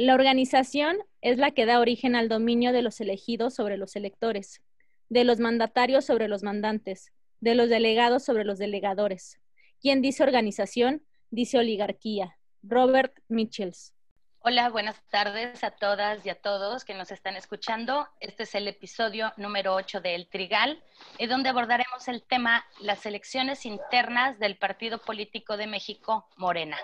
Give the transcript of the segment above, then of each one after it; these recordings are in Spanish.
La organización es la que da origen al dominio de los elegidos sobre los electores, de los mandatarios sobre los mandantes, de los delegados sobre los delegadores. Quien dice organización, dice oligarquía. Robert Mitchells. Hola, buenas tardes a todas y a todos que nos están escuchando. Este es el episodio número 8 de El Trigal, en donde abordaremos el tema las elecciones internas del Partido Político de México, Morena.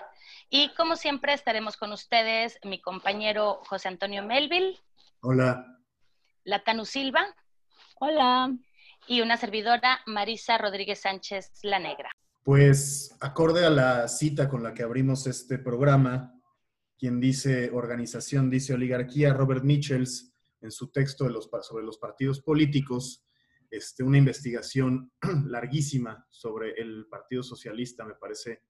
Y como siempre estaremos con ustedes mi compañero José Antonio Melville. Hola. Latanu Silva. Hola. Y una servidora, Marisa Rodríguez Sánchez La Negra. Pues acorde a la cita con la que abrimos este programa, quien dice organización, dice oligarquía, Robert Mitchells, en su texto de los, sobre los partidos políticos, este, una investigación larguísima sobre el Partido Socialista, me parece,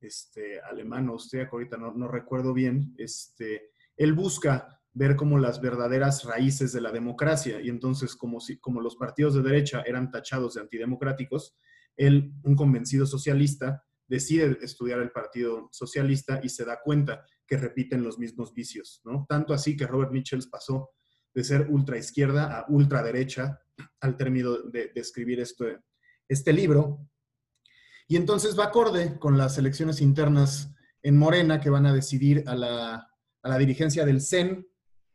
este, alemán o austríaco, ahorita no, no, recuerdo bien, este, él busca ver como las verdaderas raíces de la democracia y entonces como, si, como los partidos de derecha eran tachados de antidemocráticos, él, un convencido socialista, decide estudiar el Partido Socialista y se da cuenta que repiten los mismos vicios, ¿no? Tanto así que Robert Mitchells pasó de ser ultra izquierda a ultra derecha al término de, escribir este, este libro. Y entonces va acorde con las elecciones internas en Morena que van a decidir a la, a la dirigencia del CEN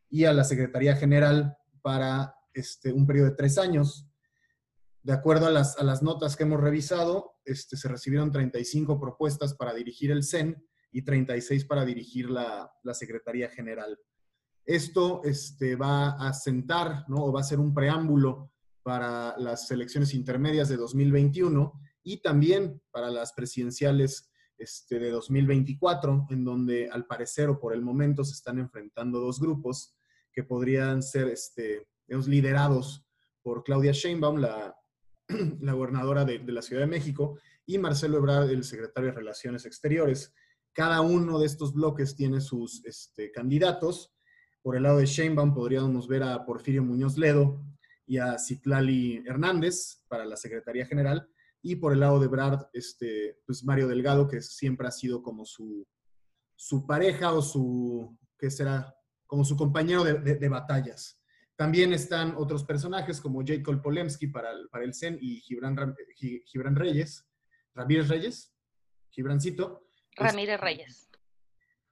y a la Secretaría General para este, un periodo de tres años. De acuerdo a las, a las notas que hemos revisado, este, se recibieron 35 propuestas para dirigir el CEN y 36 para dirigir la, la Secretaría General. Esto este, va a sentar, ¿no? o va a ser un preámbulo para las elecciones intermedias de 2021 y también para las presidenciales este, de 2024, en donde al parecer o por el momento se están enfrentando dos grupos que podrían ser este, liderados por Claudia Sheinbaum, la, la gobernadora de, de, la Ciudad de México, y Marcelo Ebrard, el secretario de Relaciones Exteriores. Cada uno de estos bloques tiene sus este, candidatos. Por el lado de Sheinbaum podríamos ver a Porfirio Muñoz Ledo y a Citlali Hernández para la Secretaría General. Y por el lado de Brad, este, pues Mario Delgado, que siempre ha sido como su, su pareja o su, ¿qué será? Como su compañero de, batallas. También están otros personajes como Jacob Polemski para el, para el CEN y Gibran, Gibran Reyes, Ramírez Reyes, Gibrancito, Ramírez Reyes.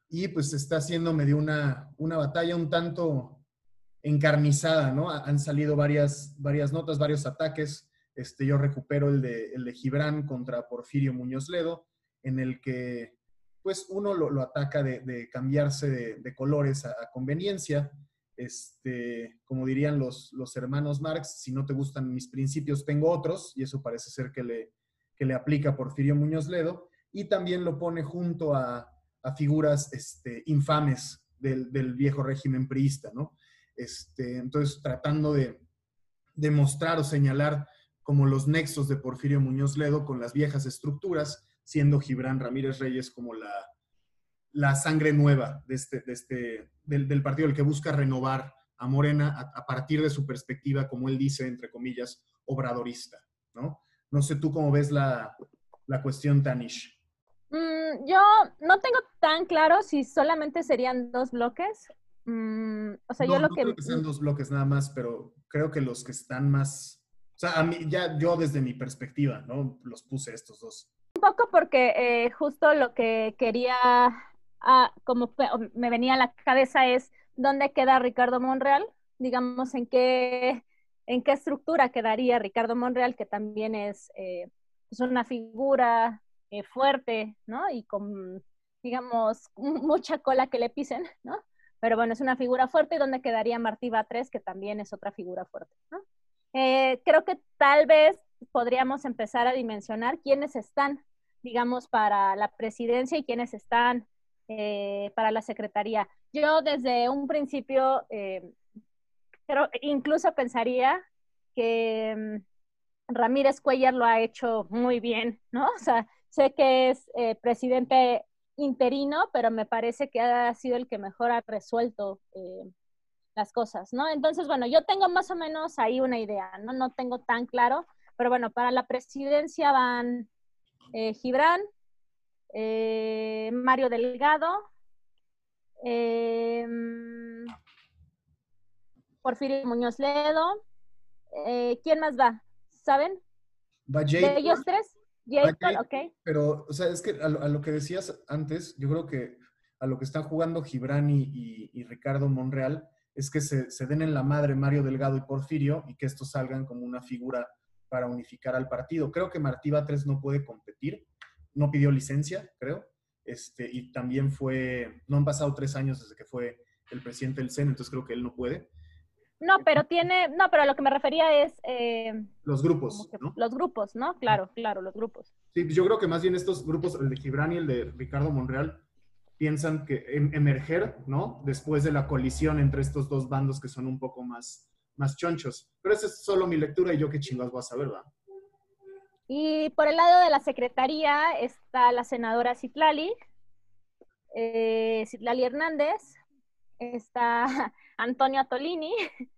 Y pues está haciendo medio una, una batalla un tanto encarnizada, ¿no? Han salido varias, varias notas, varios ataques. Este, yo recupero el de, el de Gibran contra Porfirio Muñoz Ledo, en el que pues uno lo, ataca de, cambiarse de, de colores a, a, conveniencia. Este, como dirían los, los hermanos Marx, si no te gustan mis principios, tengo otros, y eso parece ser que le, que le aplica Porfirio Muñoz Ledo y también lo pone junto a, figuras este, infames del, viejo régimen priista, ¿no? Este, entonces, tratando de, de, mostrar o señalar como los nexos de Porfirio Muñoz Ledo con las viejas estructuras, siendo Gibran Ramírez Reyes como la, sangre nueva de este, este, del, partido, el que busca renovar a Morena a, partir de su perspectiva, como él dice, entre comillas, obradorista, ¿no? Sé tú cómo ves la cuestión, Tanish. Mm, yo no tengo tan claro si solamente serían dos bloques. Mm, o sea, no, yo lo no que... creo que sean dos bloques nada más, pero creo que los que están más... O sea, a mí, ya yo desde mi perspectiva, ¿no? Los puse estos dos. Un poco porque eh, justo lo que quería, ah, como me venía a la cabeza es, ¿dónde queda Ricardo Monreal? Digamos, ¿en qué, en qué estructura quedaría Ricardo Monreal, que también es, eh, es una figura eh, fuerte, ¿no? Y con, digamos, mucha cola que le pisen, ¿no? Pero bueno, es una figura fuerte donde quedaría Martí Batres, que también es otra figura fuerte, ¿no? Eh, creo que tal vez podríamos empezar a dimensionar quiénes están, digamos, para la presidencia y quiénes están eh, para la secretaría. Yo desde un principio, eh, pero incluso pensaría que um, Ramírez Cuellar lo ha hecho muy bien, ¿no? O sea, Sé que es eh, presidente interino, pero me parece que ha sido el que mejor ha resuelto eh, las cosas, ¿no? Entonces, bueno, yo tengo más o menos ahí una idea, ¿no? No tengo tan claro, pero bueno, para la presidencia van eh, Gibran, eh, Mario Delgado, Porfirio Muñoz Ledo. ¿Quién más va? ¿Saben? Va ¿De ellos tres? Ok. Pero, o sea, es que a lo, a lo que decías antes, yo creo que a lo que están jugando Gibran y, y- y Ricardo Monreal es que se, se den en la madre Mario Delgado y Porfirio y que estos salgan como una figura para unificar al partido. Creo que Martí Batres no puede competir, no pidió licencia, creo, este, y también fue, no han pasado tres años desde que fue el presidente del CEN, entonces creo que él no puede. No, pero tiene, no, pero a lo que me refería es eh, Los grupos, que ¿no? los grupos, ¿no? Claro, claro, los grupos. Sí, pues yo creo que más bien estos grupos, el de Gibran y el de Ricardo Monreal, piensan que em- emerger, ¿no? Después de la colisión entre estos dos bandos que son un poco más, más chonchos. Pero esa es solo mi lectura y yo qué chingados voy a saber, ¿va? Y por el lado de la secretaría está la senadora Citlali, eh, Citlali Hernández, está Antonio Atolini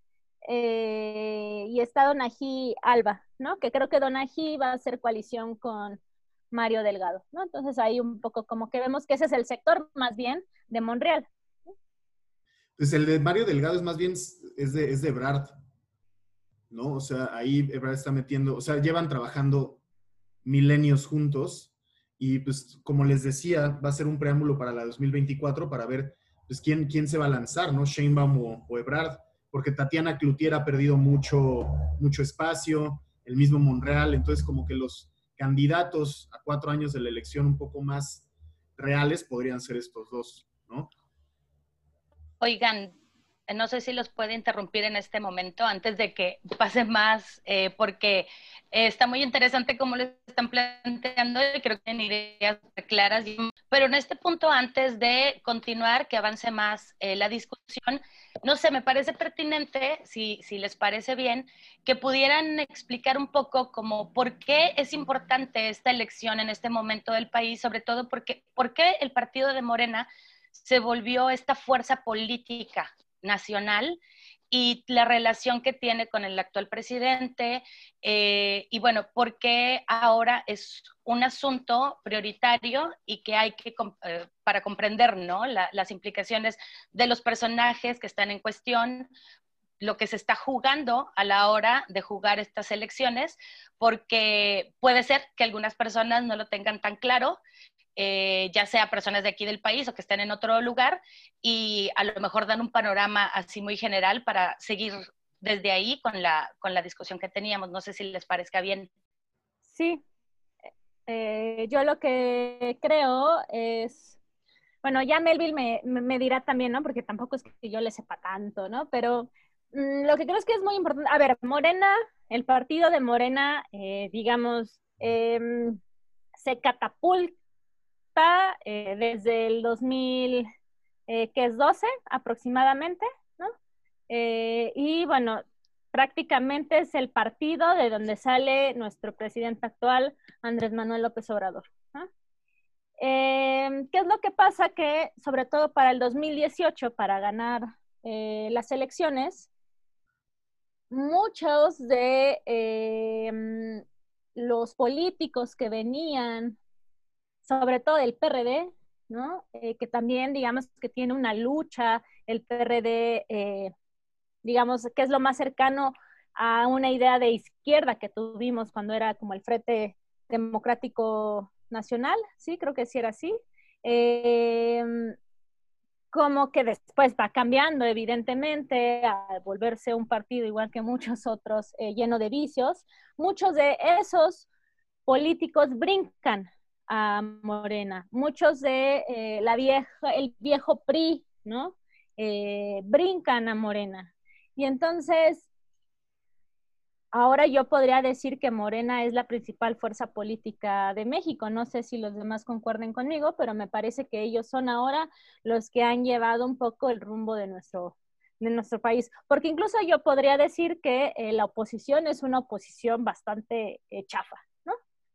eh, y está Donají Alba, ¿no? Que creo que Donají va a hacer coalición con Mario Delgado, ¿no? Entonces ahí un poco como que vemos que ese es el sector más bien de Monreal. Pues el de Mario Delgado es más bien, es de, es de Ebrard, ¿no? O sea, ahí Ebrard está metiendo, o sea, llevan trabajando milenios juntos y pues como les decía, va a ser un preámbulo para la 2024 para ver pues quién, quién se va a lanzar, ¿no? Sheinbaum o, o Ebrard, porque Tatiana Cloutier ha perdido mucho, mucho espacio, el mismo Monreal, entonces como que los candidatos a cuatro años de la elección un poco más reales podrían ser estos dos, ¿no? Oigan, eh, no sé si los puede interrumpir en este momento antes de que pase más, eh, porque eh, está muy interesante cómo lo están planteando y creo que tienen ideas claras. Pero en este punto, antes de continuar, que avance más eh, la discusión, no sé, me parece pertinente, si, si les parece bien, que pudieran explicar un poco como por qué es importante esta elección en este momento del país, sobre todo porque, por qué el partido de Morena se volvió esta fuerza política nacional y la relación que tiene con el actual presidente eh, y bueno, por qué ahora es un asunto prioritario y que hay que, eh, para comprender ¿no? La, las implicaciones de los personajes que están en cuestión, lo que se está jugando a la hora de jugar estas elecciones, porque puede ser que algunas personas no lo tengan tan claro eh, ya sea personas de aquí del país o que estén en otro lugar, y a lo mejor dan un panorama así muy general para seguir desde ahí con la, con la discusión que teníamos. No sé si les parezca bien. Sí, eh, yo lo que creo es, bueno, ya Melville me, dirá también, ¿no? Porque tampoco es que yo le sepa tanto, ¿no? Pero mmm, lo que creo es que es muy importante, a ver, Morena, el partido de Morena, eh, digamos, eh, se catapulta eh, desde el 2000, eh, que es 12 aproximadamente, ¿no? Eh, y bueno, prácticamente es el partido de donde sale nuestro presidente actual, Andrés Manuel López Obrador. ¿no? ¿Qué es lo que pasa? Que sobre todo para el 2018, para ganar las elecciones, muchos de eh, los políticos que venían sobre todo el PRD, ¿no? Eh, que también, digamos, que tiene una lucha, el PRD, eh, digamos, que es lo más cercano a una idea de izquierda que tuvimos cuando era como el Frente Democrático Nacional, sí, creo que sí era así. Eh, como que después va cambiando, evidentemente, al volverse un partido igual que muchos otros, eh, lleno de vicios. Muchos de esos políticos brincan a Morena. Muchos de eh, la vieja, el viejo PRI, ¿no? Eh, brincan a Morena. Y entonces, ahora yo podría decir que Morena es la principal fuerza política de México. No sé si los demás concuerden conmigo, pero me parece que ellos son ahora los que han llevado un poco el rumbo de nuestro, de nuestro país. Porque incluso yo podría decir que eh, la oposición es una oposición bastante chafa.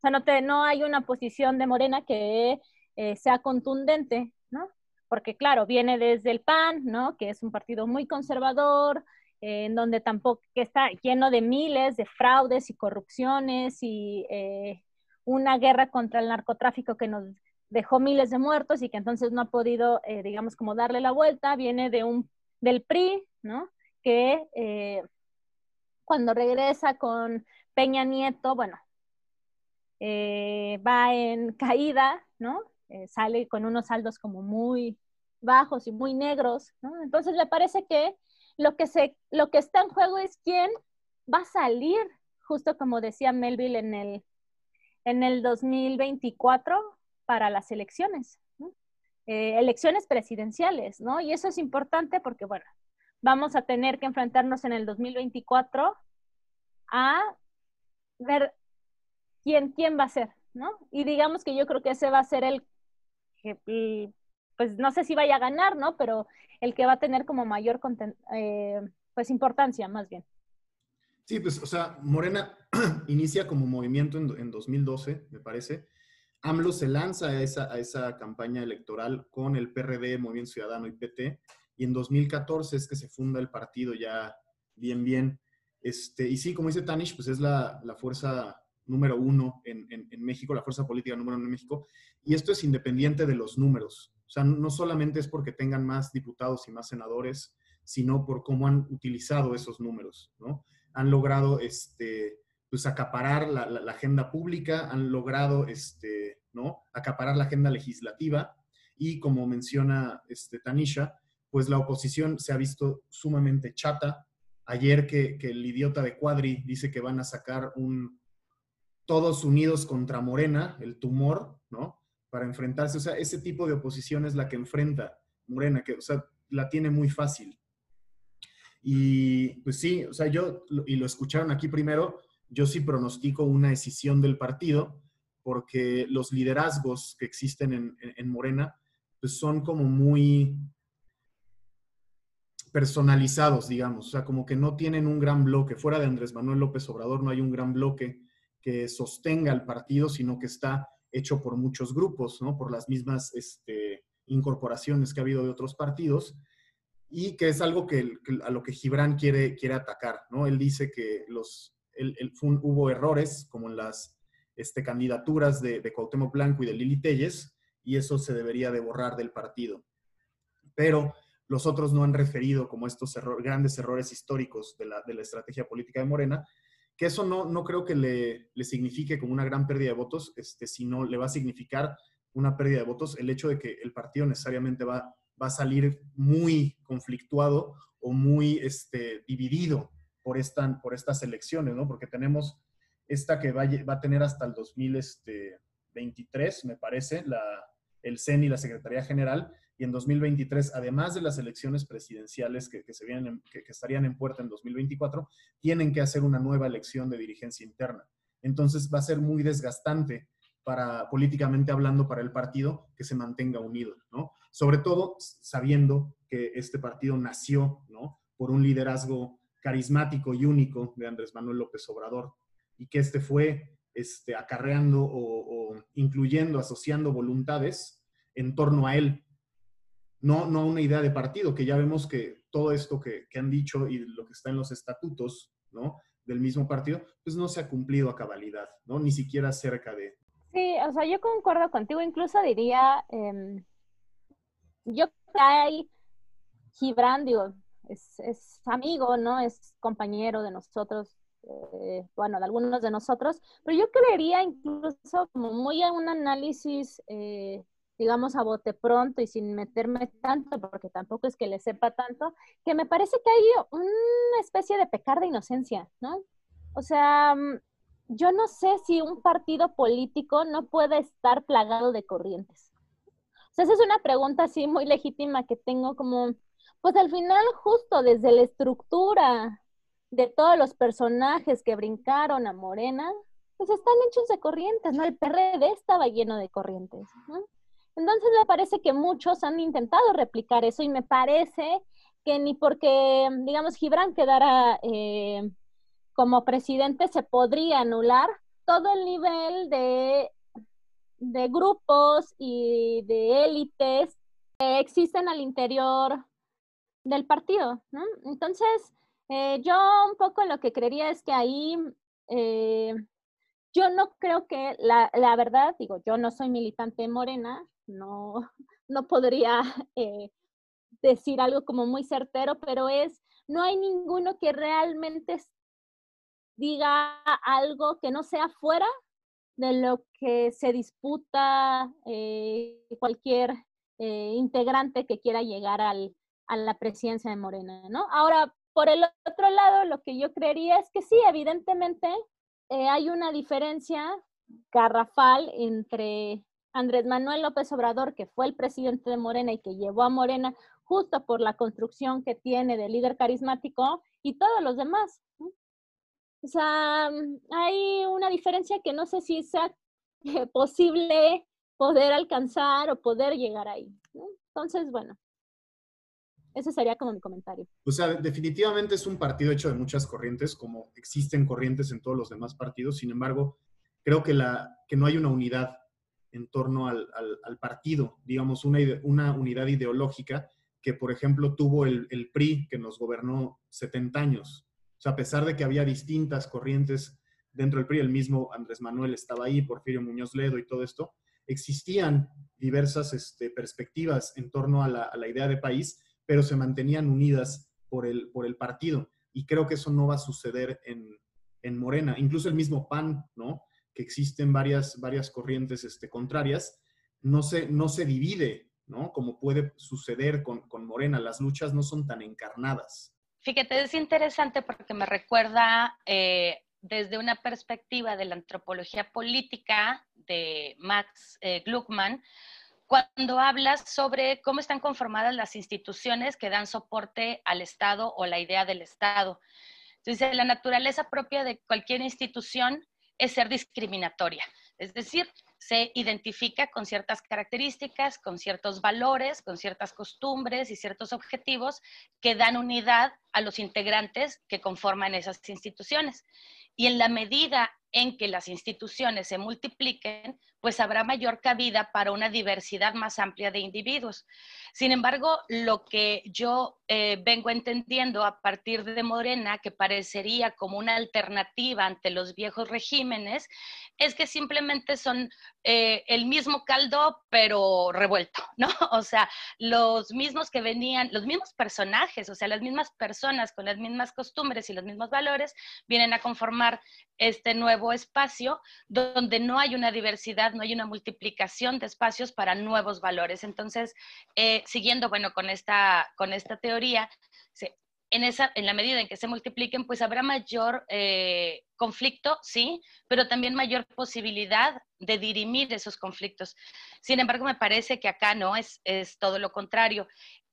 Sea, no, te, no hay una posición de Morena que eh, sea contundente, ¿no? Porque claro, viene desde el PAN, ¿no? Que es un partido muy conservador, eh, en donde tampoco, que está lleno de miles de fraudes y corrupciones y eh, una guerra contra el narcotráfico que nos dejó miles de muertos y que entonces no ha podido, digamos, como darle la vuelta, viene de un, del PRI, ¿no? Que cuando regresa con Peña Nieto, bueno, eh, va en caída, ¿no? sale con unos saldos como muy bajos y muy negros, ¿no? Entonces le parece que lo que, se, lo que está en juego es quién va a salir, justo como decía Melville en el, en el 2024 para las elecciones, eh, elecciones presidenciales, ¿no? Y eso es importante porque, bueno, vamos a tener que enfrentarnos en el 2024 a ver quién, quién va a ser, ¿no? Y digamos que yo creo que ese va a ser el, pues no sé si vaya a ganar, ¿no? Pero el que va a tener como mayor, eh, pues importancia, más bien. Sí, pues, o sea, Morena inicia como movimiento en, 2012, me parece. AMLO se lanza a esa, a esa campaña electoral con el PRD, Movimiento Ciudadano y PT, y en 2014 es que se funda el partido ya bien, bien. Este, y sí, como dice Tanish, pues es la, la fuerza número uno en, en, México, la fuerza política número uno en México, y esto es independiente de los números. O sea, no solamente es porque tengan más diputados y más senadores, sino por cómo han utilizado esos números, ¿no? han logrado este, pues, acaparar la, agenda pública, han logrado este, ¿no? acaparar la agenda legislativa y como menciona este, Tanisha, pues la oposición se ha visto sumamente chata. Ayer que, que el idiota de Cuadri dice que van a sacar un todos unidos contra Morena, el tumor, ¿no? Para enfrentarse. O sea, ese tipo de oposición es la que enfrenta Morena, que, o sea, la tiene muy fácil. Y pues sí, o sea, yo, y lo escucharon aquí primero, yo sí pronostico una decisión del partido, porque los liderazgos que existen en, Morena, pues son como muy personalizados, digamos, o sea, como que no tienen un gran bloque. Fuera de Andrés Manuel López Obrador no hay un gran bloque que sostenga el partido, sino que está hecho por muchos grupos, ¿no? Por las mismas este, incorporaciones que ha habido de otros partidos y que es algo que, a lo que Gibran quiere, quiere atacar, ¿no? Él dice que los, hubo errores como en las este, candidaturas de, de Blanco y de Lili Telles y eso se debería de borrar del partido. Pero los otros no han referido como estos grandes errores históricos de la, de la, estrategia política de Morena, que eso no, no creo que le, le, signifique como una gran pérdida de votos, este, sino le va a significar una pérdida de votos el hecho de que el partido necesariamente va va a salir muy conflictuado o muy este, dividido por, esta, por estas elecciones, ¿no? Porque tenemos esta que va, va a tener hasta el 2023, este, me parece, la, el CEN y la Secretaría General, y en 2023, además de las elecciones presidenciales que, se vienen, que, que, estarían en puerta en 2024, tienen que hacer una nueva elección de dirigencia interna. Entonces va a ser muy desgastante para, políticamente hablando, para el partido que se mantenga unido, ¿no? Sobre todo sabiendo que este partido nació, ¿no? Por un liderazgo carismático y único de Andrés Manuel López Obrador y que este fue este, acarreando o, incluyendo, asociando voluntades en torno a él, no, no una idea de partido, que ya vemos que todo esto que, que han dicho y lo que está en los estatutos, ¿no? del mismo partido, pues no se ha cumplido a cabalidad, ¿no? Ni siquiera cerca de, Sí, o sea, yo concuerdo contigo, incluso diría, eh, yo que hay Gibran, digo, es, es, amigo, ¿no? Es compañero de nosotros, eh, bueno, de algunos de nosotros, pero yo creería incluso como muy a un análisis, eh, digamos, a bote pronto y sin meterme tanto, porque tampoco es que le sepa tanto, que me parece que hay una especie de pecar de inocencia, ¿no? O sea, mm, yo no sé si un partido político no puede estar plagado de corrientes. O sea, esa es una pregunta así muy legítima que tengo como, pues al final justo desde la estructura de todos los personajes que brincaron a Morena, pues están hechos de corrientes, ¿no? El PRD estaba lleno de corrientes, ¿no? Entonces me parece que muchos han intentado replicar eso y me parece que ni porque, digamos, Gibran quedara eh, como presidente se podría anular todo el nivel de, de grupos y de élites que existen al interior del partido. Entonces, eh, yo un poco lo que creería es que ahí eh, yo no creo que la, la, verdad, digo, yo no soy militante morena, no, no podría eh, decir algo como muy certero, pero es, no hay ninguno que realmente diga algo que no sea fuera de lo que se disputa eh, cualquier eh, integrante que quiera llegar al, a la presidencia de Morena, ¿no? Ahora, por el otro lado, lo que yo creería es que sí, evidentemente hay una diferencia garrafal entre Andrés Manuel López Obrador, que fue el presidente de Morena y que llevó a Morena justo por la construcción que tiene de líder carismático, y todos los demás. O sea, hay una diferencia que no sé si sea posible poder alcanzar o poder llegar ahí. Entonces, bueno, ese sería como mi comentario. O sea, definitivamente es un partido hecho de muchas corrientes, como existen corrientes en todos los demás partidos. Sin embargo, creo que, la, que no hay una unidad en torno al, al, partido, digamos, una, una, unidad ideológica que, por ejemplo, tuvo el, el, PRI, que nos gobernó 70 años. O sea, a pesar de que había distintas corrientes dentro del PRI, el mismo Andrés Manuel estaba ahí, Porfirio Muñoz Ledo y todo esto, existían diversas este, perspectivas en torno a la, la idea de país pero se mantenían unidas por el, por el partido. Y creo que eso no va a suceder en, en Morena. Incluso el mismo PAN, ¿no? Que existen varias, varias corrientes este, contrarias, no se, no se divide, ¿no? Como puede suceder con, con Morena. Las luchas no son tan encarnadas. Fíjate, es interesante porque me recuerda eh, desde una perspectiva de la antropología política de Max eh, Gluckman, cuando hablas sobre cómo están conformadas las instituciones que dan soporte al Estado o la idea del Estado. Entonces, la naturaleza propia de cualquier institución es ser discriminatoria, es decir, se identifica con ciertas características, con ciertos valores, con ciertas costumbres y ciertos objetivos que dan unidad a los integrantes que conforman esas instituciones. Y en la medida en que las instituciones se multipliquen, pues habrá mayor cabida para una diversidad más amplia de individuos. Sin embargo, lo que yo eh, vengo entendiendo a partir de Morena, que parecería como una alternativa ante los viejos regímenes, es que simplemente son eh, el mismo caldo, pero revuelto, ¿no? O sea, los mismos que venían, los mismos personajes, o sea, las mismas personas con las mismas costumbres y los mismos valores, vienen a conformar este nuevo espacio donde no hay una diversidad, no hay una multiplicación de espacios para nuevos valores. Entonces, eh, siguiendo, bueno, con esta, con esta teoría, en, esa, en la medida en que se multipliquen, pues habrá mayor eh, conflicto, sí, pero también mayor posibilidad de dirimir esos conflictos. Sin embargo, me parece que acá no, es, es todo lo contrario.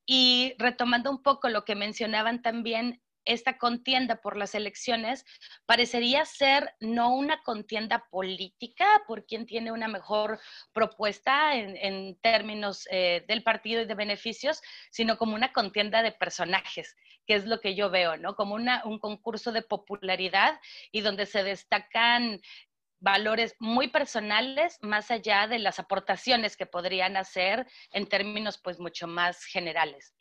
Y retomando un poco lo que mencionaban también esta contienda por las elecciones parecería ser no una contienda política por quien tiene una mejor propuesta en, términos eh, del partido y de beneficios, sino como una contienda de personajes, que es lo que yo veo, ¿no? Como un concurso de popularidad y donde se destacan valores muy personales más allá de las aportaciones que podrían hacer en términos pues mucho más generales.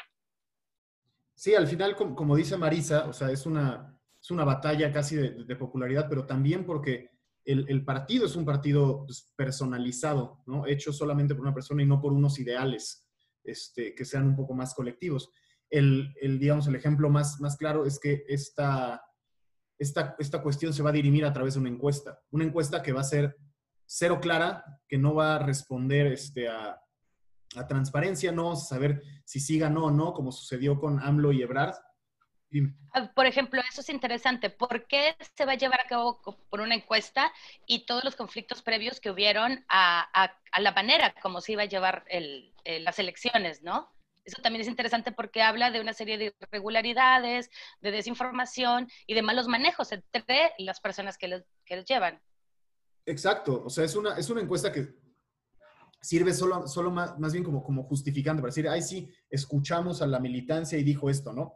Sí, al final, como, dice Marisa, o sea, es una, es una batalla casi de, popularidad, pero también porque el, partido es un partido pues, personalizado, ¿no? Hecho solamente por una persona y no por unos ideales este, que sean un poco más colectivos. El, digamos, el ejemplo más, más claro es que esta, esta, esta cuestión se va a dirimir a través de una encuesta. Una encuesta que va a ser cero clara, que no va a responder este, a, la transparencia, no saber si sí ganó o no, como sucedió con AMLO y Ebrard. Ah, por ejemplo, eso es interesante. ¿Por qué se va a llevar a cabo por una encuesta y todos los conflictos previos que hubieron a, la manera como se iba a llevar las elecciones, no? Eso también es interesante porque habla de una serie de irregularidades, de desinformación y de malos manejos entre las personas que los, que llevan. Exacto, o sea, es una, es una encuesta que sirve solo, solo más, más, bien como, como justificante, para decir, ay, sí, escuchamos a la militancia y dijo esto, ¿no?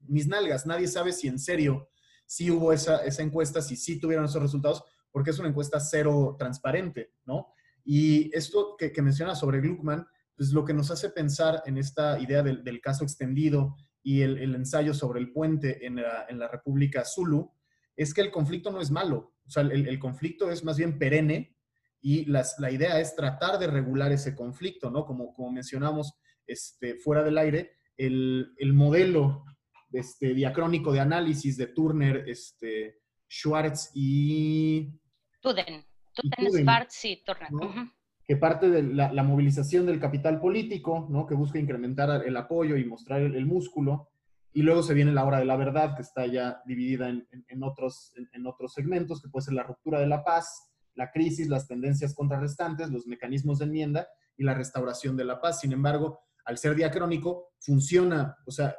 Mis nalgas, nadie sabe si en serio sí hubo esa, esa encuesta, si sí tuvieron esos resultados, porque es una encuesta cero transparente, ¿no? Y esto que, que menciona sobre Gluckman, pues lo que nos hace pensar en esta idea del, del caso extendido y el, el, ensayo sobre el puente en la, en la República Zulu, es que el conflicto no es malo, o sea, el, conflicto es más bien perenne y las, la idea es tratar de regular ese conflicto, ¿no? Como, como mencionamos este, fuera del aire, el, el modelo este, diacrónico de análisis de Turner, este, Schwartz y... Tuden. Tuden, Schwartz y Turner. Que parte de la, movilización del capital político, ¿no? que busca incrementar el apoyo y mostrar el, músculo. Y luego se viene la hora de la verdad, que está ya dividida en, en, otros, en, otros segmentos, que puede ser la ruptura de la paz, la crisis, las tendencias contrarrestantes, los mecanismos de enmienda y la restauración de la paz. Sin embargo, al ser diacrónico, funciona, o sea,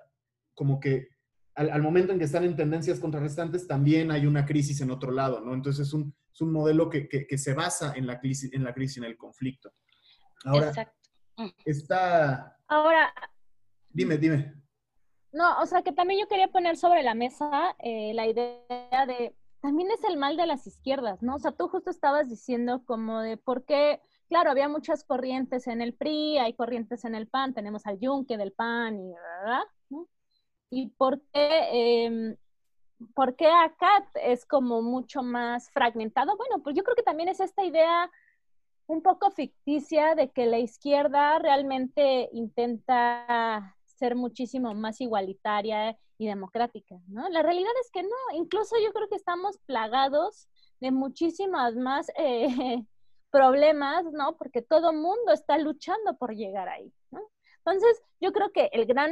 como que al, momento en que están en tendencias contrarrestantes, también hay una crisis en otro lado, ¿no? Entonces es un, es un modelo que, que, se basa en la crisis, en la crisis, en el conflicto. Ahora, Exacto. Mm. está... Ahora... Dime, dime. No, o sea que también yo quería poner sobre la mesa eh, la idea de, también es el mal de las izquierdas, ¿no? O sea, tú justo estabas diciendo como de por qué claro, había muchas corrientes en el PRI, hay corrientes en el PAN, tenemos al Yunque del PAN y ¿verdad? ¿Y por qué, em, por qué acá es como mucho más fragmentado? Bueno, pues yo creo que también es esta idea un poco ficticia de que la izquierda realmente intenta ser muchísimo más igualitaria y democrática, ¿no? La realidad es que no, incluso yo creo que estamos plagados de muchísimas más eh, problemas, ¿no? Porque todo mundo está luchando por llegar ahí, ¿no? Entonces, yo creo que el gran,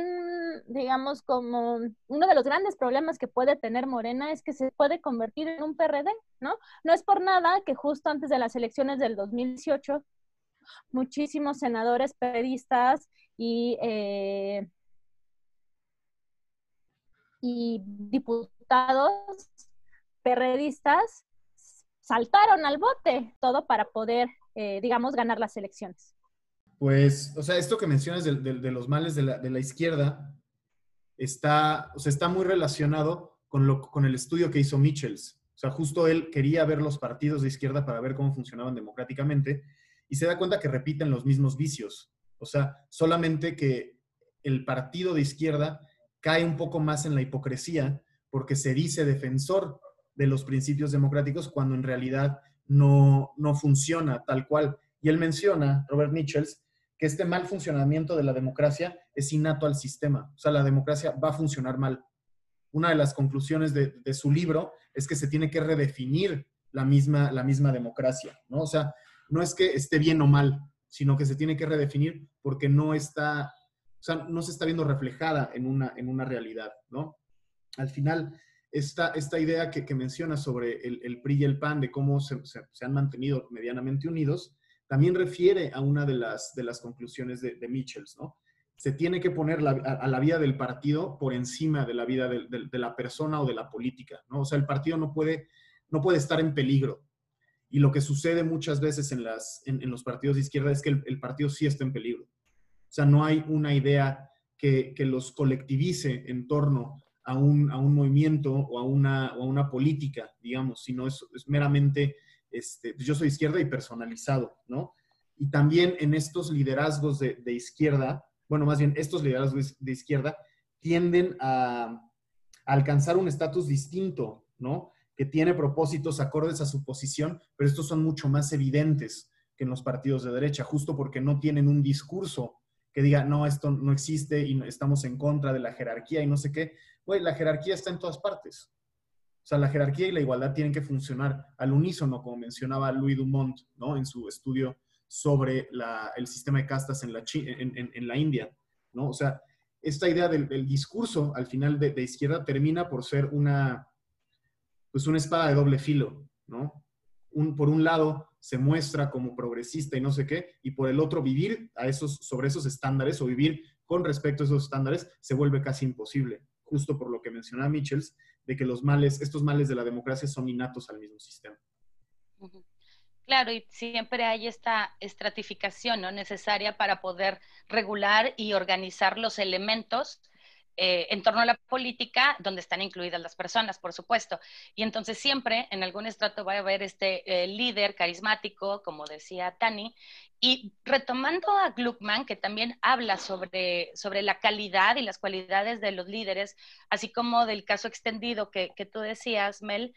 digamos, como uno de los grandes problemas que puede tener Morena es que se puede convertir en un PRD, ¿no? No es por nada que justo antes de las elecciones del 2018, muchísimos senadores periodistas y, eh, y diputados perredistas saltaron al bote, todo para poder, eh, digamos, ganar las elecciones. Pues, o sea, esto que mencionas de, los males de la, izquierda está, está muy relacionado con, lo, con el estudio que hizo Michels. O sea, justo él quería ver los partidos de izquierda para ver cómo funcionaban democráticamente y se da cuenta que repiten los mismos vicios. O sea, solamente que el partido de izquierda cae un poco más en la hipocresía porque se dice defensor de los principios democráticos cuando en realidad no, no funciona tal cual. Y él menciona, Robert Michels, que este mal funcionamiento de la democracia es innato al sistema. O sea, la democracia va a funcionar mal. Una de las conclusiones de, su libro es que se tiene que redefinir la misma, la misma democracia, ¿no? O sea, no es que esté bien o mal, sino que se tiene que redefinir porque no está, o sea, no se está viendo reflejada en una, en una realidad, ¿no? Al final, esta, esta idea que, que menciona sobre el, PRI y el PAN, de cómo se, han mantenido medianamente unidos, también refiere a una de las, de las conclusiones de, de Michels, ¿no? Se tiene que poner a, la vida del partido por encima de la vida de, la persona o de la política, ¿no? O sea, el partido no puede, no puede estar en peligro. Y lo que sucede muchas veces en, las, en, los partidos de izquierda es que el, partido sí está en peligro. O sea, no hay una idea que, que los colectivice en torno a un, a un movimiento o a, una, o a una política, digamos, sino es, es meramente, este, pues yo soy izquierda y personalizado, ¿no? Y también en estos liderazgos de, de izquierda, bueno, más bien estos liderazgos de izquierda tienden a, a alcanzar un estatus distinto, ¿no? Que tiene propósitos acordes a su posición, pero estos son mucho más evidentes que en los partidos de derecha, justo porque no tienen un discurso que diga, no, esto no existe y estamos en contra de la jerarquía y no sé qué, güey, la jerarquía está en todas partes. O sea, la jerarquía y la igualdad tienen que funcionar al unísono, como mencionaba Louis Dumont, ¿no? En su estudio sobre el sistema de castas en la, India, ¿no? O sea, esta idea del, discurso al final de, izquierda termina por ser una, pues una espada de doble filo, ¿no? Un, por un lado se muestra como progresista y no sé qué, y por el otro vivir a esos, sobre esos estándares o vivir con respecto a esos estándares se vuelve casi imposible justo por lo que mencionaba Michels, de que los males, estos males de la democracia son innatos al mismo sistema. Claro, y siempre hay esta estratificación ¿no? necesaria para poder regular y organizar los elementos eh, en torno a la política, donde están incluidas las personas, por supuesto. Y entonces siempre en algún estrato va a haber este eh, líder carismático, como decía Tani, y retomando a Gluckman, que también habla sobre, sobre la calidad y las cualidades de los líderes, así como del caso extendido que, que tú decías, Mel,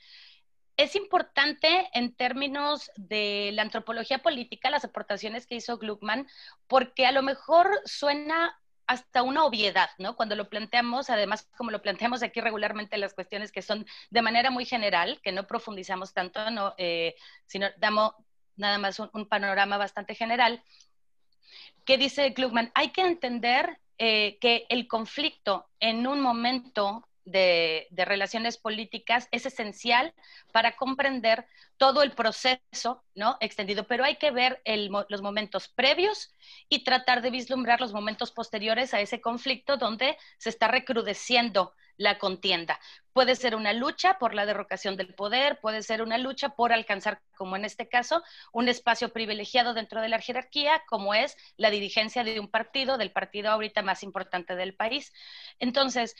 es importante en términos de la antropología política las aportaciones que hizo Gluckman, porque a lo mejor suena hasta una obviedad, ¿no? Cuando lo planteamos, además, como lo planteamos aquí regularmente, las cuestiones que son de manera muy general, que no profundizamos tanto, eh, sino damos nada más un, panorama bastante general, ¿Qué dice Klugman, hay que entender eh, que el conflicto en un momento de, relaciones políticas es esencial para comprender todo el proceso ¿no? extendido, pero hay que ver los momentos previos y tratar de vislumbrar los momentos posteriores a ese conflicto donde se está recrudeciendo la contienda. Puede ser una lucha por la derrocación del poder, puede ser una lucha por alcanzar, como en este caso, un espacio privilegiado dentro de la jerarquía, como es la dirigencia de un partido, del partido ahorita más importante del país. Entonces,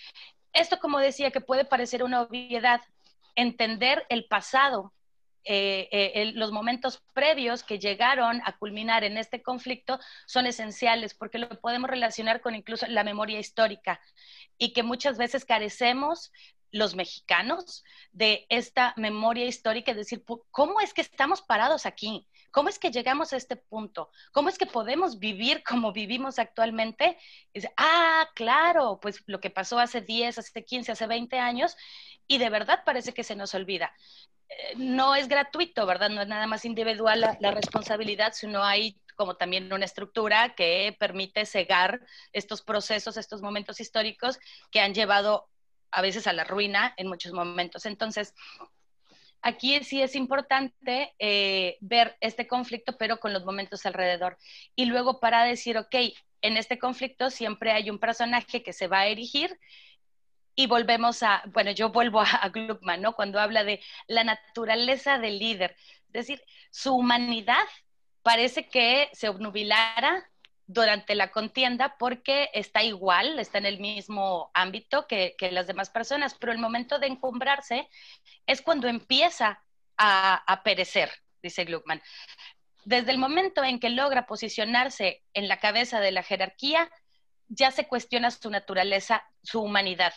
esto, como decía, que puede parecer una obviedad, entender el pasado, eh, eh, los momentos previos que llegaron a culminar en este conflicto son esenciales porque lo podemos relacionar con incluso la memoria histórica y que muchas veces carecemos los mexicanos de esta memoria histórica, es decir, ¿cómo es que estamos parados aquí? ¿Cómo es que llegamos a este punto? ¿Cómo es que podemos vivir como vivimos actualmente? dice, ah, claro, pues lo que pasó hace 10, hace 15, hace 20 años, y de verdad parece que se nos olvida. Eh, no es gratuito, ¿verdad? No es nada más individual la, la responsabilidad, sino hay como también una estructura que permite cegar estos procesos, estos momentos históricos que han llevado a veces a la ruina en muchos momentos. Entonces, aquí sí es importante eh, ver este conflicto, pero con los momentos alrededor. Y luego para decir, ok, en este conflicto siempre hay un personaje que se va a erigir y volvemos a, bueno, yo vuelvo a, a Gluckman, ¿no? Cuando habla de la naturaleza del líder, es decir, su humanidad parece que se obnubilara durante la contienda porque está igual, está en el mismo ámbito que, las demás personas, pero el momento de encumbrarse es cuando empieza a, perecer, dice Gluckman. Desde el momento en que logra posicionarse en la cabeza de la jerarquía, ya se cuestiona su naturaleza, su humanidad.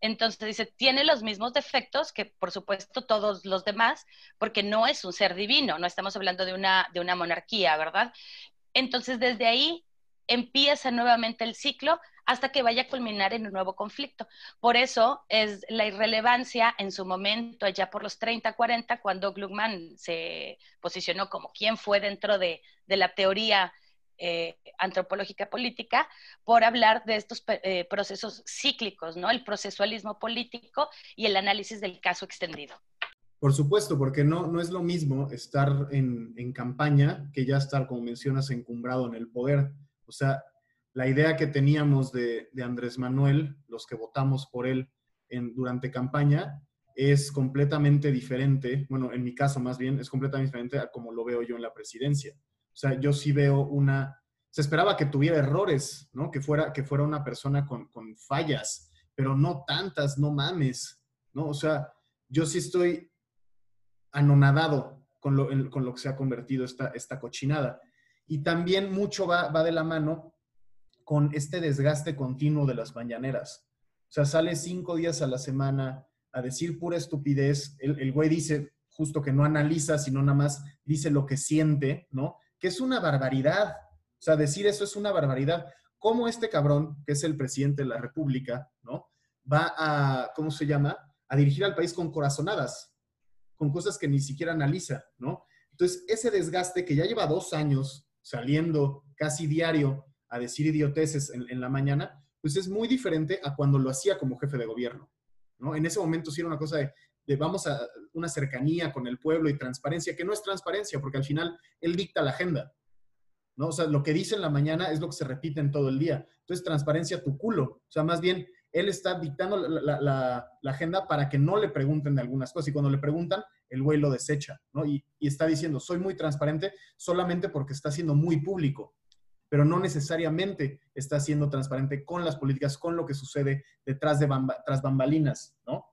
Entonces dice, tiene los mismos defectos que por supuesto todos los demás, porque no es un ser divino, no estamos hablando de una, de una monarquía, ¿verdad? Entonces desde ahí empieza nuevamente el ciclo hasta que vaya a culminar en un nuevo conflicto. Por eso es la irrelevancia en su momento, allá por los 30, 40, cuando Gluckman se posicionó como quien fue dentro de, la teoría eh, antropológica política, por hablar de estos eh, procesos cíclicos, ¿no? El procesualismo político y el análisis del caso extendido. Por supuesto, porque no, no es lo mismo estar en, en campaña que ya estar, como mencionas, encumbrado en el poder. O sea, la idea que teníamos de, Andrés Manuel, los que votamos por él durante campaña, es completamente diferente, bueno, en mi caso más bien, es completamente diferente a como lo veo yo en la presidencia. O sea, yo sí veo una, se esperaba que tuviera errores, ¿no? Que fuera, que fuera una persona con, fallas, pero no tantas, no mames, ¿no? O sea, yo sí estoy anonadado con lo, con lo que se ha convertido esta, esta cochinada. Y también mucho va, de la mano con este desgaste continuo de las mañaneras. O sea, sale cinco días a la semana a decir pura estupidez. El, el, güey dice justo que no analiza, sino nada más dice lo que siente, ¿no? Que es una barbaridad. O sea, decir eso es una barbaridad. ¿Cómo este cabrón, que es el presidente de la República, ¿no? Va a, ¿cómo se llama? A dirigir al país con corazonadas, con cosas que ni siquiera analiza, ¿no? Entonces, ese desgaste que ya lleva dos años saliendo casi diario a decir idioteces en, la mañana, pues es muy diferente a cuando lo hacía como jefe de gobierno. ¿no? En ese momento sí era una cosa de, vamos a una cercanía con el pueblo y transparencia, que no es transparencia, porque al final él dicta la agenda. ¿no? O sea, lo que dice en la mañana es lo que se repite en todo el día. Entonces, transparencia tu culo. O sea, más bien, él está dictando la, agenda para que no le pregunten de algunas cosas. Y cuando le preguntan, el güey lo desecha, ¿no? Y, está diciendo, soy muy transparente solamente porque está siendo muy público. pero no necesariamente está siendo transparente con las políticas, con lo que sucede detrás de tras bambalinas, ¿no?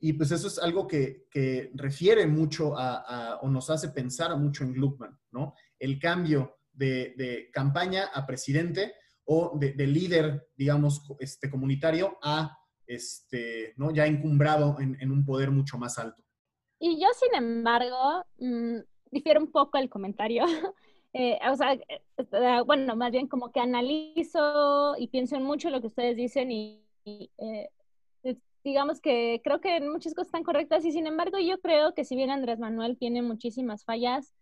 Y pues eso es algo que, refiere mucho a, o nos hace pensar mucho en Gluckman, ¿no? El cambio de, campaña a presidente o de, líder, digamos, este, comunitario a, este, ¿no? Ya encumbrado en, un poder mucho más alto. Y yo, sin embargo, mm, difiero un poco el comentario. Eh, o sea, eh, bueno, más bien como que analizo y pienso en mucho lo que ustedes dicen y, eh, digamos que creo que muchas cosas están correctas y sin embargo yo creo que si bien Andrés Manuel tiene muchísimas fallas,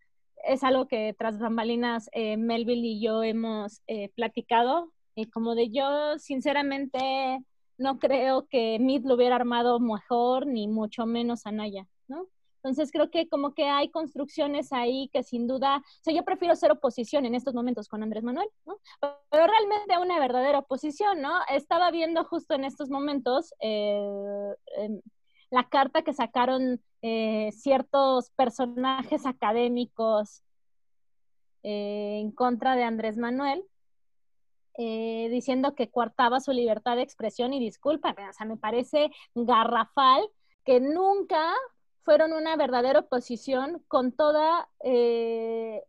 es algo que tras bambalinas Melville y yo hemos platicado y como de yo sinceramente no creo que Mid lo hubiera armado mejor ni mucho menos Anaya, Entonces creo que como que hay construcciones ahí que sin duda, o sea, yo prefiero ser oposición en estos momentos con Andrés Manuel. Pero realmente una verdadera oposición, ¿no? Estaba viendo justo en estos momentos eh, la carta que sacaron eh, ciertos personajes académicos eh, en contra de Andrés Manuel, diciendo que coartaba su libertad de expresión y disculpa, o sea, me parece garrafal que nunca fueron una verdadera oposición con toda, eh,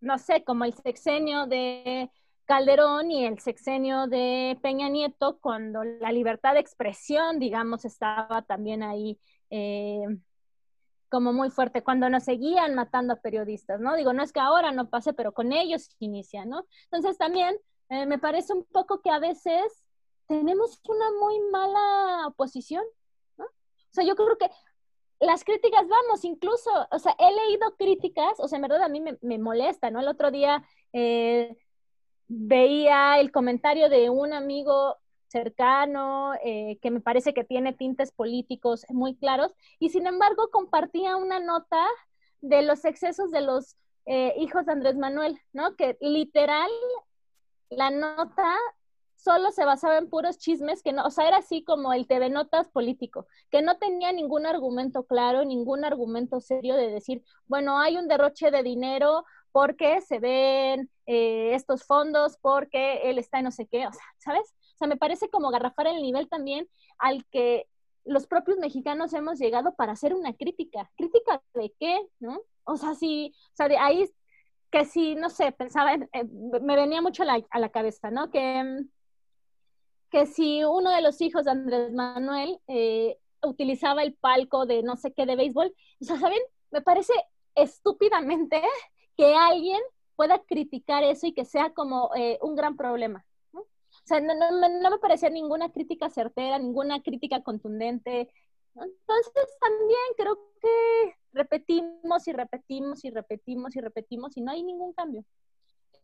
no sé, como el sexenio de Calderón y el sexenio de Peña Nieto, cuando la libertad de expresión, digamos, estaba también ahí eh, como muy fuerte, cuando nos seguían matando a periodistas, ¿no? Digo, no es que ahora no pase, pero con ellos inicia, ¿no? Entonces también eh, me parece un poco que a veces tenemos una muy mala oposición, sea, yo creo que las críticas, vamos, incluso, o sea, he leído críticas, o sea, en verdad a mí me, molesta, ¿no? El otro día eh, veía el comentario de un amigo cercano, eh, que me parece que tiene tintes políticos muy claros, y sin embargo compartía una nota de los excesos de los eh, hijos de Andrés Manuel, ¿no? Que literal, la nota solo se basaba en puros chismes, que no, o sea, era así como el TV Notas político, que no tenía ningún argumento claro, ningún argumento serio de decir, bueno, hay un derroche de dinero porque se ven eh, estos fondos, porque él está en no sé qué, o sea, ¿sabes? O sea, me parece como garrafar el nivel también al que los propios mexicanos hemos llegado para hacer una crítica. ¿Crítica de qué? ¿No? O sea, sí, o sea, de ahí que sí, no sé, pensaba, en, me venía mucho a la, a la cabeza, ¿no? Que mm, que si uno de los hijos de Andrés Manuel eh, utilizaba el palco de no sé qué de béisbol, o sea, ¿saben? Me parece estúpidamente que alguien pueda criticar eso y que sea como eh, un gran problema. ¿no? O sea, no, no, me parecía ninguna crítica certera, ninguna crítica contundente. Entonces, también creo que repetimos y repetimos y repetimos y repetimos y no hay ningún cambio.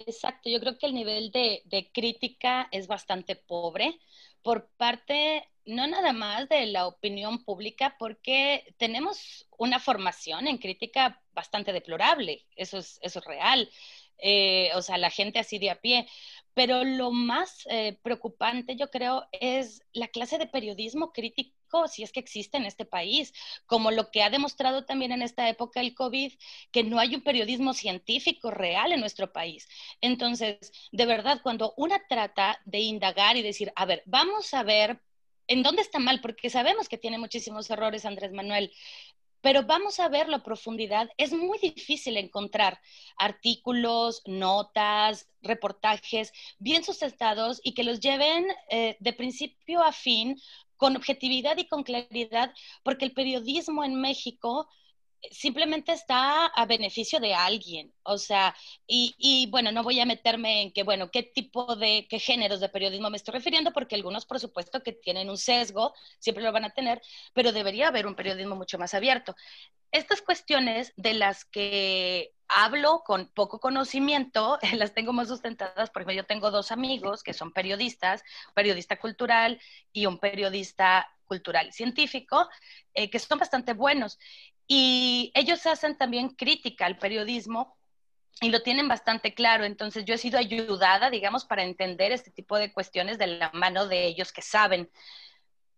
Exacto, yo creo que el nivel de, crítica es bastante pobre por parte no nada más de la opinión pública, porque tenemos una formación en crítica bastante deplorable, eso es, eso es real. Eh, o sea, la gente así de a pie. Pero lo más eh, preocupante, yo creo, es la clase de periodismo crítico, si es que existe en este país, como lo que ha demostrado también en esta época el COVID, que no hay un periodismo científico real en nuestro país. Entonces, de verdad, cuando una trata de indagar y decir, a ver, vamos a ver en dónde está mal, porque sabemos que tiene muchísimos errores Andrés Manuel, pero vamos a verlo a profundidad. Es muy difícil encontrar artículos, notas, reportajes bien sustentados y que los lleven eh, de principio a fin con objetividad y con claridad, porque el periodismo en México simplemente está a beneficio de alguien. O sea, y, bueno, no voy a meterme en que, bueno, qué tipo de, qué géneros de periodismo me estoy refiriendo, porque algunos, por supuesto, que tienen un sesgo, siempre lo van a tener, pero debería haber un periodismo mucho más abierto. Estas cuestiones de las que hablo con poco conocimiento, las tengo más sustentadas, porque yo tengo dos amigos que son periodistas, periodista cultural y un periodista cultural científico, eh, que son bastante buenos. Y ellos hacen también crítica al periodismo y lo tienen bastante claro. Entonces yo he sido ayudada, digamos, para entender este tipo de cuestiones de la mano de ellos que saben.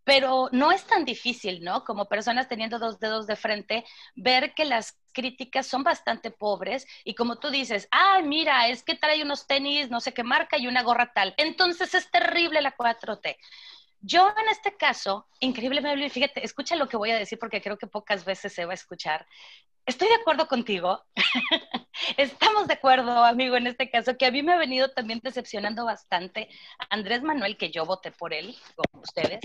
Pero no es tan difícil, ¿no? Como personas teniendo dos dedos de frente, ver que las críticas son bastante pobres y como tú dices, ay, mira, es que trae unos tenis, no sé qué marca y una gorra tal. Entonces es terrible la 4T. Yo en este caso, increíblemente, fíjate, escucha lo que voy a decir porque creo que pocas veces se va a escuchar. Estoy de acuerdo contigo. Estamos de acuerdo, amigo, en este caso, que a mí me ha venido también decepcionando bastante Andrés Manuel, que yo voté por él, como ustedes.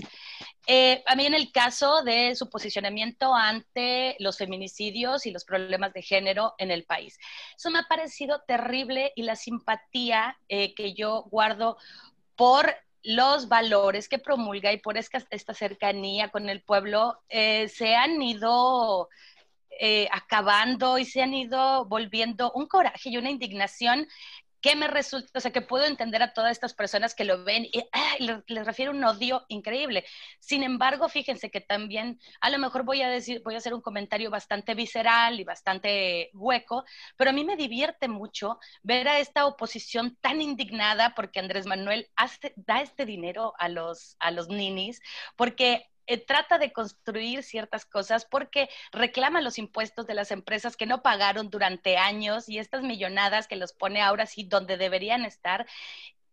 Eh, a mí en el caso de su posicionamiento ante los feminicidios y los problemas de género en el país. Eso me ha parecido terrible y la simpatía eh, que yo guardo por los valores que promulga y por esta, cercanía con el pueblo eh, se han ido eh, acabando y se han ido volviendo un coraje y una indignación que me resulta, o sea, que puedo entender a todas estas personas que lo ven y les, refiero un odio increíble. Sin embargo, fíjense que también, a lo mejor voy a decir, voy a hacer un comentario bastante visceral y bastante hueco, pero a mí me divierte mucho ver a esta oposición tan indignada porque Andrés Manuel da este dinero a los, a los ninis, porque eh, trata de construir ciertas cosas porque reclama los impuestos de las empresas que no pagaron durante años y estas millonadas que los pone ahora sí donde deberían estar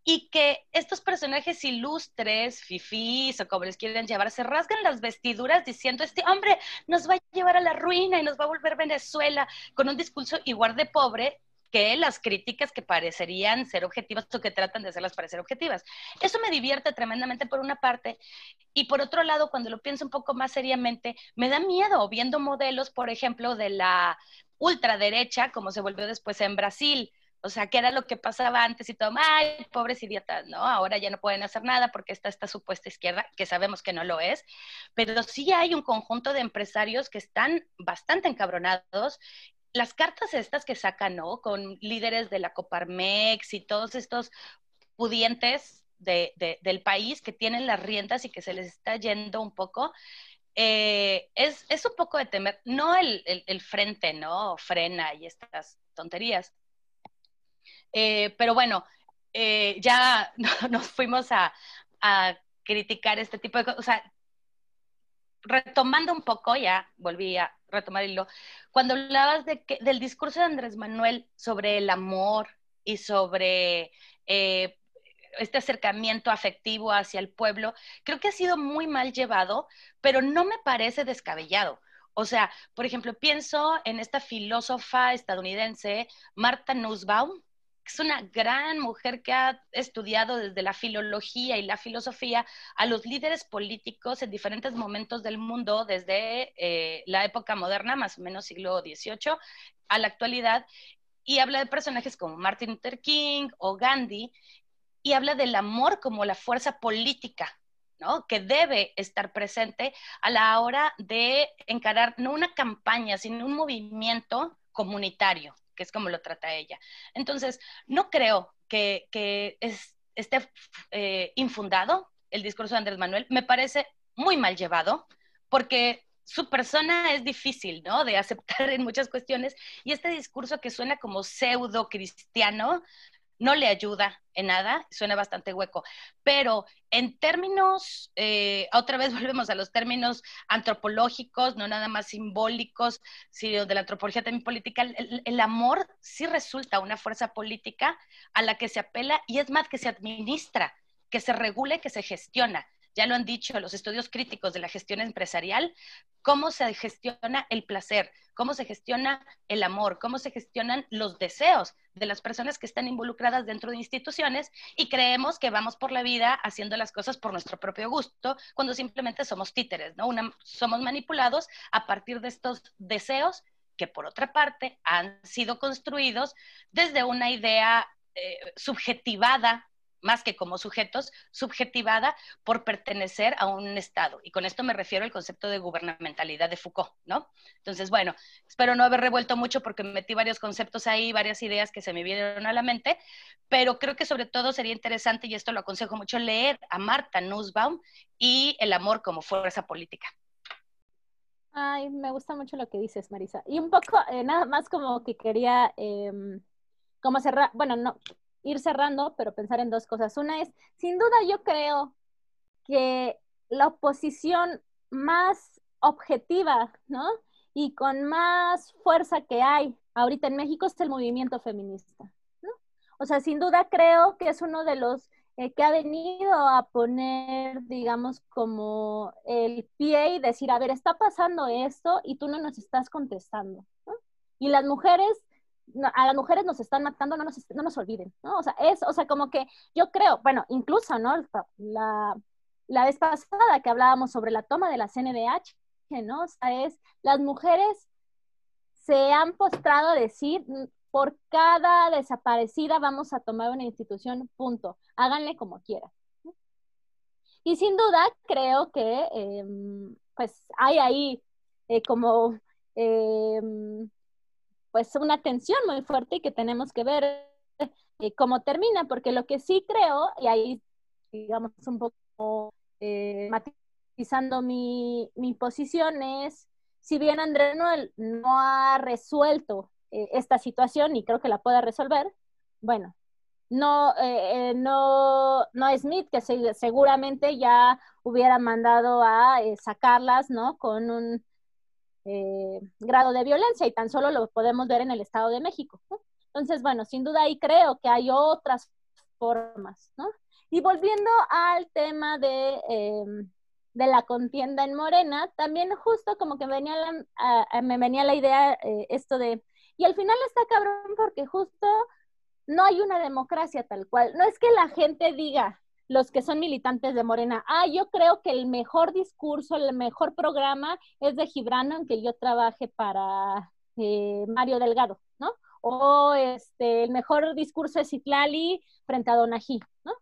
y que estos personajes ilustres, fifís o como les quieren llevar, se rasgan las vestiduras diciendo, este hombre nos va a llevar a la ruina y nos va a volver Venezuela con un discurso igual de pobre que las críticas que parecerían ser objetivas o que tratan de hacerlas parecer objetivas. Eso me divierte tremendamente por una parte y por otro lado, cuando lo pienso un poco más seriamente, me da miedo viendo modelos, por ejemplo, de la ultraderecha, como se volvió después en Brasil. O sea, que era lo que pasaba antes y todo, ay, pobres idiotas, ¿no? Ahora ya no pueden hacer nada porque está esta supuesta izquierda, que sabemos que no lo es, pero sí hay un conjunto de empresarios que están bastante encabronados las cartas estas que sacan, ¿no? Con líderes de la Coparmex y todos estos pudientes del país que tienen las riendas y que se les está yendo un poco, eh, es, un poco de temer, no el, frente, ¿no? Frena y estas tonterías. Eh, pero bueno, eh, ya nos fuimos a, a criticar este tipo de cosas. O sea, retomando un poco, ya volví a retomar el hilo, cuando hablabas de que, del discurso de Andrés Manuel sobre el amor y sobre eh, este acercamiento afectivo hacia el pueblo, creo que ha sido muy mal llevado, pero no me parece descabellado. O sea, por ejemplo, pienso en esta filósofa estadounidense, Marta Nussbaum, es una gran mujer que ha estudiado desde la filología y la filosofía a los líderes políticos en diferentes momentos del mundo, desde eh, la época moderna, más o menos siglo XVIII, a la actualidad, y habla de personajes como Martin Luther King o Gandhi, y habla del amor como la fuerza política ¿no? que debe estar presente a la hora de encarar no una campaña, sino un movimiento comunitario que es como lo trata ella. Entonces, no creo que, esté eh, infundado el discurso de Andrés Manuel. Me parece muy mal llevado porque su persona es difícil, ¿no? De aceptar en muchas cuestiones y este discurso que suena como pseudo cristiano no le ayuda en nada, suena bastante hueco. Pero en términos, eh, otra vez volvemos a los términos antropológicos, no nada más simbólicos, sino de la antropología también política, el, el, amor sí resulta una fuerza política a la que se apela y es más que se administra, que se regule, que se gestiona ya lo han dicho los estudios críticos de la gestión empresarial, cómo se gestiona el placer, cómo se gestiona el amor, cómo se gestionan los deseos de las personas que están involucradas dentro de instituciones y creemos que vamos por la vida haciendo las cosas por nuestro propio gusto, cuando simplemente somos títeres, ¿no? somos manipulados a partir de estos deseos que por otra parte han sido construidos desde una idea eh, subjetivada más que como sujetos, subjetivada por pertenecer a un Estado. Y con esto me refiero al concepto de gubernamentalidad de Foucault, ¿no? Entonces, bueno, espero no haber revuelto mucho porque metí varios conceptos ahí, varias ideas que se me vinieron a la mente, pero creo que sobre todo sería interesante, y esto lo aconsejo mucho, leer a Marta Nussbaum y El amor como fuerza política. Ay, me gusta mucho lo que dices, Marisa. Y un poco, eh, nada más como que quería, em, como cerrar, bueno, no, ir cerrando, pero pensar en dos cosas. Una es, sin duda yo creo que la oposición más objetiva, ¿no? y con más fuerza que hay ahorita en México es el movimiento feminista. O sea, sin duda creo que es uno de los eh, que ha venido a poner, digamos, como el pie y decir, a ver, está pasando esto y tú no nos estás contestando. Y las mujeres a las mujeres nos están matando, no nos, no nos olviden, ¿no? O sea, es, o sea, como que yo creo, bueno, incluso, ¿no? La, la vez pasada que hablábamos sobre la toma de la CNDH, ¿no? O sea, es, las mujeres se han postrado a decir, mm, por cada desaparecida vamos a tomar una institución, punto. Háganle como quieran. Y sin duda creo que, em, pues, hay ahí eh, como em, pues una tensión muy fuerte y que tenemos que ver eh, cómo termina, porque lo que sí creo, y ahí digamos un poco eh, matizando mi, mi, posición es, si bien Andrés Noel no ha resuelto eh, esta situación y creo que la pueda resolver, bueno, no, no, no Smith, que seguramente ya hubiera mandado a sacarlas, ¿no? Con un eh, grado de violencia y tan solo lo podemos ver en el Estado de México. Entonces, bueno, sin duda ahí creo que hay otras formas, ¿no? Y volviendo al tema de, em, de la contienda en Morena, también justo como que venía me venía la idea eh, esto de, y al final está cabrón porque justo no hay una democracia tal cual. No es que la gente diga, los que son militantes de Morena, ah, yo creo que el mejor discurso, el mejor programa es de Gibran, aunque yo trabaje para eh, Mario Delgado, ¿no? O este, el mejor discurso es Citlali frente a Donají, ¿no?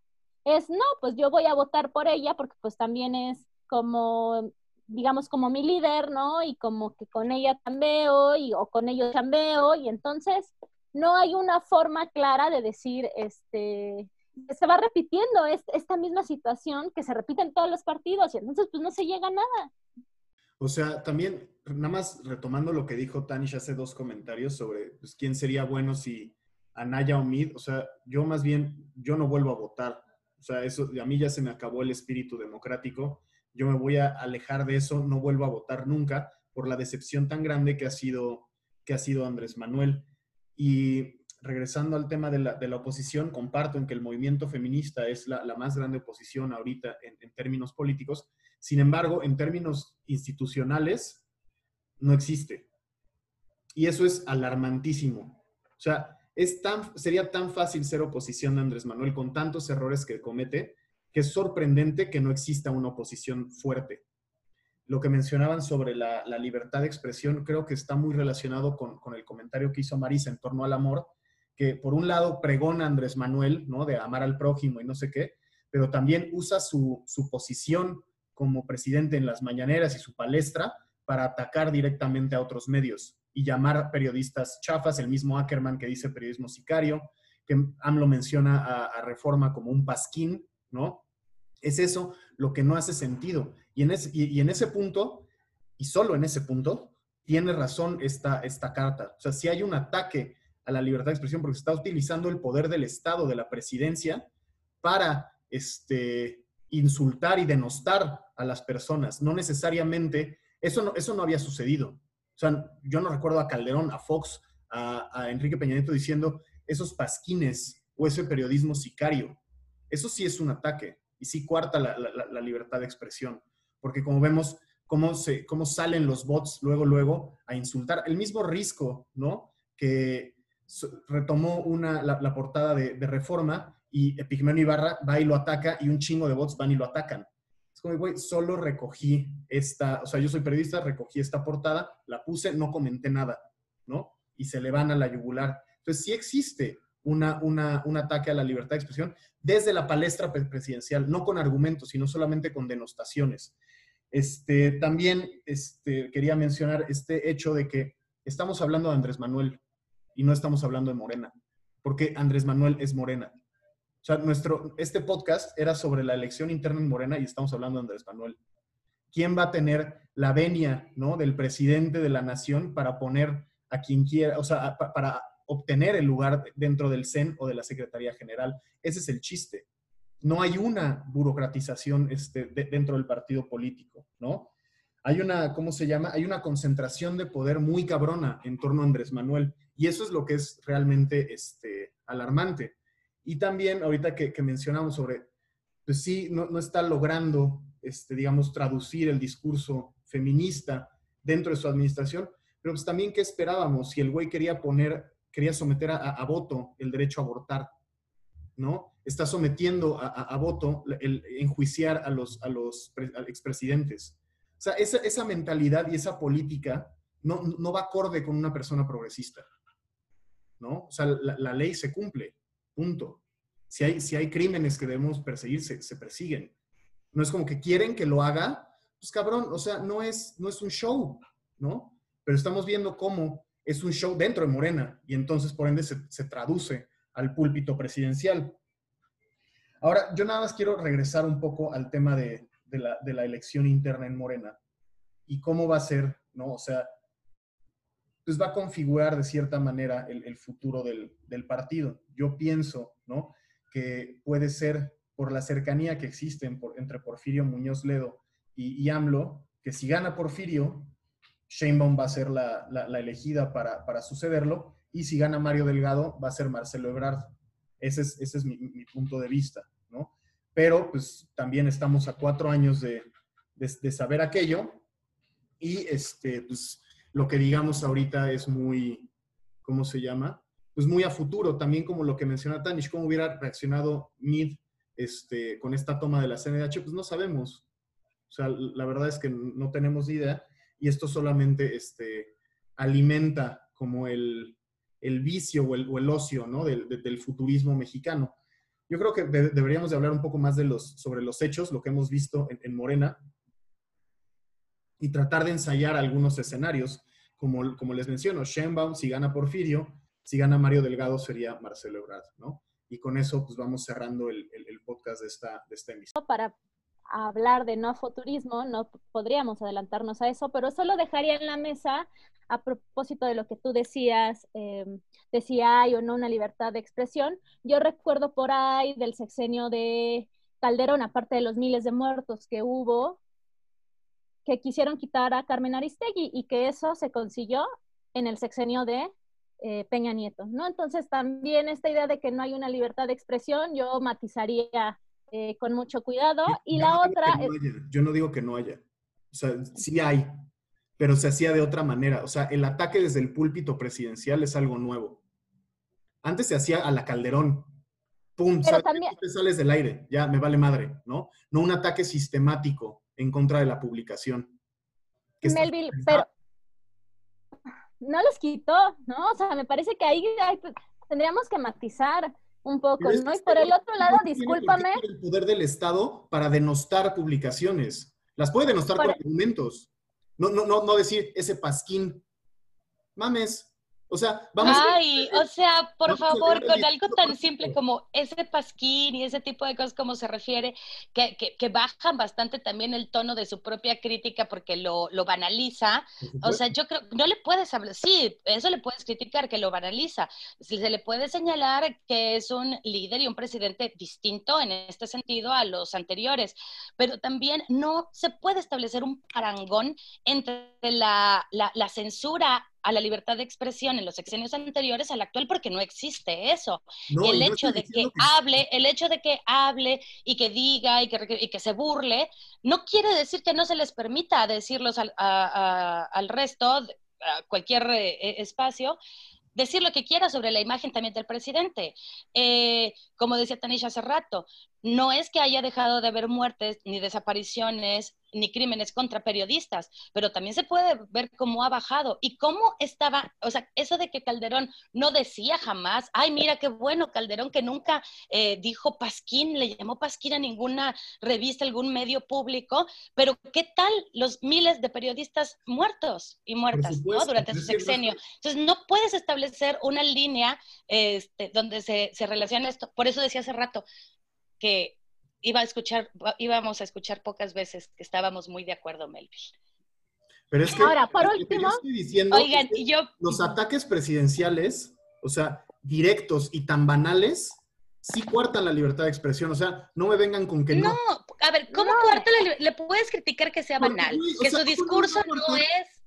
Es, no, pues yo voy a votar por ella porque pues también es como, digamos, como mi líder, ¿no? Y como que con ella tambeo y, o con ellos tambeo y entonces no hay una forma clara de decir, este, se va repitiendo esta misma situación que se repite en todos los partidos y entonces pues no se llega a nada. O sea, también, nada más retomando lo que dijo Tanish hace dos comentarios sobre pues, quién sería bueno si Anaya o Mid, o sea, yo más bien, yo no vuelvo a votar. O sea, eso, a mí ya se me acabó el espíritu democrático. Yo me voy a alejar de eso, no vuelvo a votar nunca por la decepción tan grande que ha sido, que ha sido Andrés Manuel. Y regresando al tema de la, de la, oposición, comparto en que el movimiento feminista es la, la más grande oposición ahorita en, términos políticos. Sin embargo, en términos institucionales, no existe. Y eso es alarmantísimo. O sea, es tan, sería tan fácil ser oposición de Andrés Manuel con tantos errores que comete, que es sorprendente que no exista una oposición fuerte. Lo que mencionaban sobre la, la libertad de expresión creo que está muy relacionado con, con el comentario que hizo Marisa en torno al amor, que por un lado pregona Andrés Manuel, ¿no? De amar al prójimo y no sé qué, pero también usa su, posición como presidente en las mañaneras y su palestra para atacar directamente a otros medios y llamar periodistas chafas, el mismo Ackerman que dice periodismo sicario, que AMLO menciona a, Reforma como un pasquín, ¿no? Es eso lo que no hace sentido. Y en ese, y, en ese punto, y solo en ese punto, tiene razón esta, esta carta. O sea, si hay un ataque a la libertad de expresión porque se está utilizando el poder del Estado, de la presidencia, para este, insultar y denostar a las personas. No necesariamente, eso no, eso no había sucedido. O sea, yo no recuerdo a Calderón, a Fox, a, Enrique Peña Nieto diciendo esos pasquines o ese periodismo sicario. Eso sí es un ataque y sí cuarta la, libertad de expresión. Porque como vemos, cómo, se, cómo salen los bots luego, luego a insultar. El mismo risco, ¿no? Que, retomó una, la, portada de, Reforma y Epigmenio Ibarra va y lo ataca y un chingo de bots van y lo atacan. Es como, güey, solo recogí esta, o sea, yo soy periodista, recogí esta portada, la puse, no comenté nada, ¿no? Y se le van a la yugular. Entonces, sí existe una, una, un ataque a la libertad de expresión desde la palestra presidencial, no con argumentos, sino solamente con denostaciones. Este, también este, quería mencionar este hecho de que estamos hablando de Andrés Manuel, y no estamos hablando de Morena, porque Andrés Manuel es Morena. O sea, nuestro, este podcast era sobre la elección interna en Morena y estamos hablando de Andrés Manuel. ¿Quién va a tener la venia ¿no? del presidente de la nación para poner a quien quiera, o sea, para obtener el lugar dentro del CEN o de la Secretaría General? Ese es el chiste. No hay una burocratización este, dentro del partido político, ¿no? Hay una, ¿cómo se llama? Hay una concentración de poder muy cabrona en torno a Andrés Manuel. Y eso es lo que es realmente este, alarmante. Y también, ahorita que, mencionamos sobre, pues sí, no, está logrando, este, digamos, traducir el discurso feminista dentro de su administración, pero pues también, ¿qué esperábamos? Si el güey quería poner, quería someter a, voto el derecho a abortar, ¿no? Está sometiendo a, voto el enjuiciar a los, a los expresidentes. Sea, esa, esa, mentalidad y esa política no, no, va acorde con una persona progresista, ¿no? O sea, la, ley se cumple, punto. Si hay, si hay crímenes que debemos perseguir, se, se persiguen. No es como que quieren que lo haga, pues cabrón, o sea, no es, no es un show, ¿no? pero estamos viendo cómo es un show dentro de Morena y entonces por ende se, traduce al púlpito presidencial. Ahora, yo nada más quiero regresar un poco al tema de, la, elección interna en Morena y cómo va a ser, ¿no? O sea, pues va a configurar de cierta manera el, futuro del, partido. Yo pienso, ¿no? Que puede ser por la cercanía que existe entre Porfirio Muñoz Ledo y, y AMLO, que si gana Porfirio, Sheinbaum va a ser la, elegida para, sucederlo y si gana Mario Delgado va a ser Marcelo Ebrard. Ese es, ese es mi, punto de vista. Pero pues también estamos a cuatro años de, saber aquello y este, pues lo que digamos ahorita es muy, ¿cómo se llama? Pues muy a futuro, también como lo que menciona Tanish, cómo hubiera reaccionado Mid este, con esta toma de la CNH, pues no sabemos. O sea, la verdad es que no tenemos idea y esto solamente este, alimenta como el, vicio o el, ocio ¿no? del, futurismo mexicano. Yo creo que deberíamos de hablar un poco más de los, sobre los hechos, lo que hemos visto en, Morena, y tratar de ensayar algunos escenarios, como, como les menciono, Sheinbaum, si gana Porfirio, si gana Mario Delgado sería Marcelo Ebrard, ¿no? Y con eso pues vamos cerrando el, podcast de esta, de esta emisión. Para hablar de no futurismo, no podríamos adelantarnos a eso, pero solo dejaría en la mesa a propósito de lo que tú decías, eh, de si hay o no una libertad de expresión. Yo recuerdo por ahí del sexenio de Calderón, aparte de los miles de muertos que hubo, que quisieron quitar a Carmen Aristegui y que eso se consiguió en el sexenio de eh, Peña Nieto, ¿no? Entonces también esta idea de que no hay una libertad de expresión, yo matizaría eh, con mucho cuidado. Y la otra... yo no digo que no haya. O sea, sí hay, pero se hacía de otra manera. O sea, el ataque desde el púlpito presidencial es algo nuevo. Antes se hacía a la Calderón. ¡Pum! Sales, también... sales del aire. Ya, me vale madre, ¿no? No un ataque sistemático en contra de la publicación. Melville, pero no los quitó, ¿no? O sea, me parece que ahí tendríamos que matizar un poco, ¿no? Y por el otro lado, discúlpame. El poder del Estado para denostar publicaciones. Las puede denostar con argumentos. No, no, no, no decir ese pasquín. Mames, o sea, vamos. Ay, o sea, por favor, con algo tan simple como ese pasquín y ese tipo de cosas como se refiere, que, que, bajan bastante también el tono de su propia crítica porque lo, lo banaliza. O sea, yo creo, no le puedes hablar, sí, eso le puedes criticar, que lo banaliza. Se le puede señalar que es un líder y un presidente distinto en este sentido a los anteriores, pero también no se puede establecer un parangón entre la, la, la censura a la libertad de expresión en los sexenios anteriores al actual porque no existe eso. y el hecho de que, hable, el hecho de que hable y que diga y que, y que se burle, no quiere decir que no se les permita decirlos al, al resto, a cualquier eh, espacio, decir lo que quiera sobre la imagen también del presidente. Eh, como decía Tanisha hace rato, no es que haya dejado de haber muertes ni desapariciones ni crímenes contra periodistas, pero también se puede ver cómo ha bajado y cómo estaba, o sea, eso de que Calderón no decía jamás, ay, mira qué bueno Calderón que nunca eh, dijo Pasquín, le llamó Pasquín a ninguna revista, algún medio público, pero ¿qué tal los miles de periodistas muertos y muertas ¿no? durante su sexenio? Entonces, no puedes establecer una línea este, donde se, se relaciona esto. Por eso decía hace rato que iba a escuchar, íbamos a escuchar pocas veces que estábamos muy de acuerdo, Melville. Pero es que, Ahora, por último, oigan, yo, los ataques presidenciales, o sea, directos y tan banales, sí cuartan la libertad de expresión. O sea, no me vengan con que no. No, a ver, ¿cómo no. la Le puedes criticar que sea banal, que su discurso no es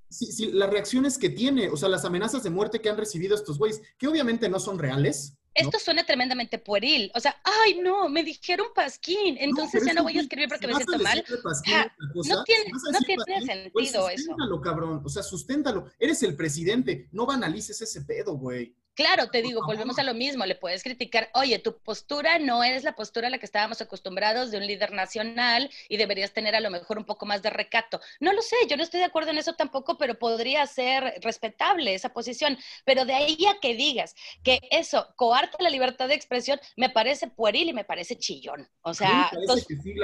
Sí, sí, las reacciones que tiene, o sea, las amenazas de muerte que han recibido estos güeyes, que obviamente no son reales. Esto suena tremendamente pueril. O sea, ay, no, me dijeron pasquín, entonces ya no voy a escribir porque me siento mal. no tiene, no tiene sentido pues, eso. Susténtalo, cabrón. O sea, susténtalo. Eres el presidente. No banalices ese pedo, güey. Claro, te digo, volvemos a lo mismo, le puedes criticar, oye, tu postura no es la postura a la que estábamos acostumbrados de un líder nacional y deberías tener a lo mejor un poco más de recato. No lo sé, yo no estoy de acuerdo en eso tampoco, pero podría ser respetable esa posición. Pero de ahí a que digas que eso coarta la libertad de expresión, me parece pueril y me parece chillón. O sea,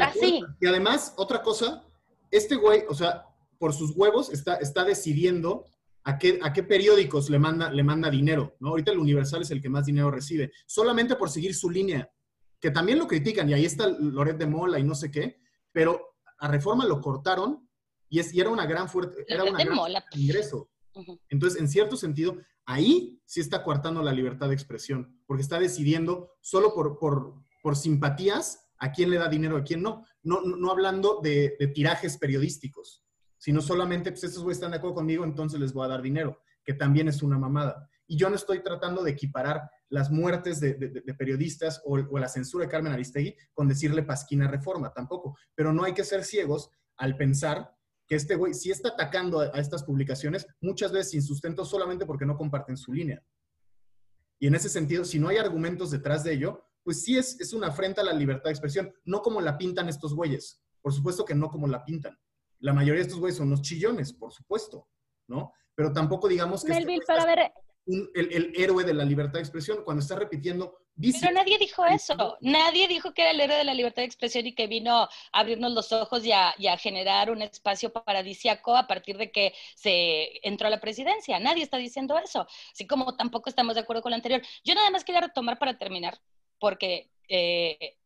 así. Y además, otra cosa, este güey, o sea, por sus huevos está, está decidiendo a qué, a qué periódicos le manda, le manda dinero. ¿no? Ahorita el Universal es el que más dinero recibe, solamente por seguir su línea, que también lo critican, y ahí está Loret de Mola y no sé qué, pero a Reforma lo cortaron y, es, y era una gran fuerte, era una gran ingreso. Entonces, en cierto sentido, ahí sí está coartando la libertad de expresión, porque está decidiendo solo por, por, por simpatías a quién le da dinero, a quién no, no, no hablando de, de tirajes periodísticos sino solamente, pues estos güeyes están de acuerdo conmigo, entonces les voy a dar dinero, que también es una mamada. Y yo no estoy tratando de equiparar las muertes de, periodistas o, la censura de Carmen Aristegui con decirle pasquina reforma, tampoco. Pero no hay que ser ciegos al pensar que este güey sí está atacando a, estas publicaciones, muchas veces sin sustento solamente porque no comparten su línea. Y en ese sentido, si no hay argumentos detrás de ello, pues sí es, es una afrenta a la libertad de expresión, no como la pintan estos güeyes. Por supuesto que no como la pintan. La mayoría de estos güeyes son unos chillones, por supuesto, ¿no? Pero tampoco digamos que Melville, este para ver... el, héroe de la libertad de expresión cuando está repitiendo... Pero nadie dijo eso. Nadie dijo que era el héroe de la libertad de expresión y que vino a abrirnos los ojos y a, generar un espacio paradisiaco a partir de que se entró a la presidencia. Nadie está diciendo eso. Así como tampoco estamos de acuerdo con lo anterior. Yo nada más quería retomar para terminar, porque eh,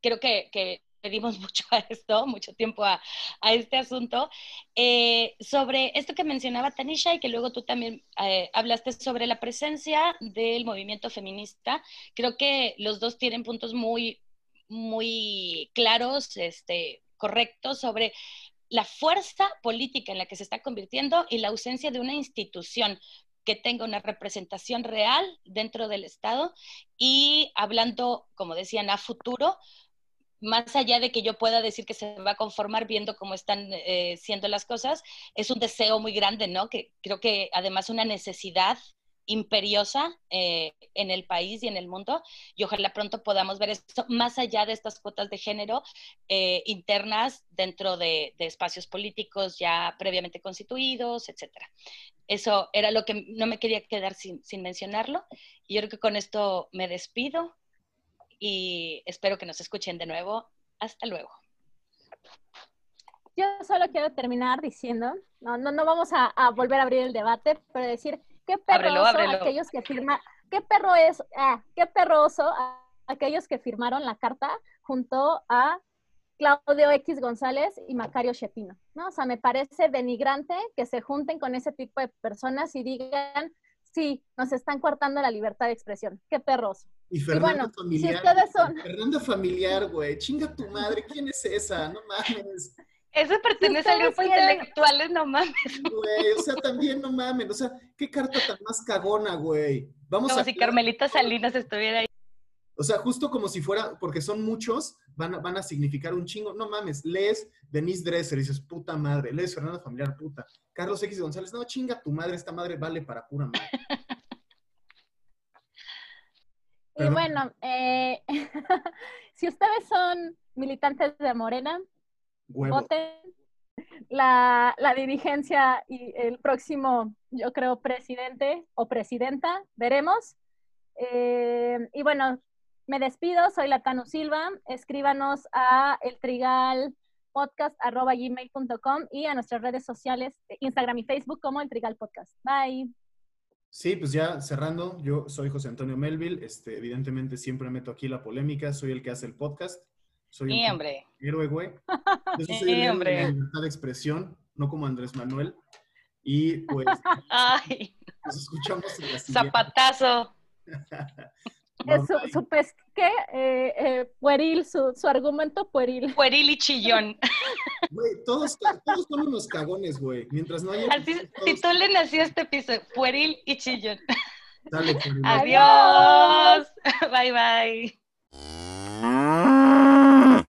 creo que, que pedimos mucho a esto, mucho tiempo a, este asunto, eh, sobre esto que mencionaba Tanisha y que luego tú también eh, hablaste sobre la presencia del movimiento feminista. Creo que los dos tienen puntos muy, muy claros, este, correctos sobre la fuerza política en la que se está convirtiendo y la ausencia de una institución que tenga una representación real dentro del Estado y hablando, como decían, a futuro, más allá de que yo pueda decir que se va a conformar viendo cómo están eh, siendo las cosas, es un deseo muy grande, ¿no? Que creo que además una necesidad imperiosa eh, en el país y en el mundo y ojalá pronto podamos ver esto más allá de estas cuotas de género eh, internas dentro de, espacios políticos ya previamente constituidos, etcétera. Eso era lo que no me quería quedar sin, sin mencionarlo y yo creo que con esto me despido y espero que nos escuchen de nuevo. Hasta luego. Yo solo quiero terminar diciendo, no, no, no vamos a, volver a abrir el debate, pero decir, qué perro aquellos que firman, qué perro es, ah, qué perroso aquellos que firmaron la carta junto a Claudio X González y Macario Shepino, ¿no? O sea, me parece denigrante que se junten con ese tipo de personas y digan, sí, nos están cortando la libertad de expresión. Qué perros. Y Fernando Familiar. Si ustedes son... Fernando Familiar, güey. Chinga tu madre, ¿quién es esa? No mames. Eso pertenece al grupo intelectuales, no mames. Güey, o sea, también no mames. O sea, qué carta tan más cagona, güey. Vamos como si Carmelita Salinas estuviera ahí. O sea, justo como si fuera, porque son muchos, van a, van a significar un chingo. No mames, lees Denise Dresser y dices, puta madre. Lees Fernando Familiar, puta. Carlos X González, no, chinga tu madre, esta madre vale para pura madre. Y bueno, eh, si ustedes son militantes de Morena, voten la, la, dirigencia y el próximo, yo creo, presidente o presidenta, veremos. Eh, y bueno, me despido, soy Latano Silva, escríbanos a el trigal y a nuestras redes sociales, Instagram y Facebook como el Trigal Podcast. Bye. Sí, pues ya cerrando, yo soy José Antonio Melville, este, evidentemente siempre meto aquí la polémica, soy el que hace el podcast. Soy sí, hombre. héroe, güey. Yo soy el hombre. de la libertad de expresión, no como Andrés Manuel. Y pues Ay. nos escuchamos en la Zapatazo. su, su pesque, eh, eh, pueril, su, su, argumento pueril. Pueril y chillón. Güey, todos, todos son unos cagones, güey. Mientras no haya... Así, Si tú le nació este piso, pueril y chillón. Dale, pueril. Adiós. Bye, bye.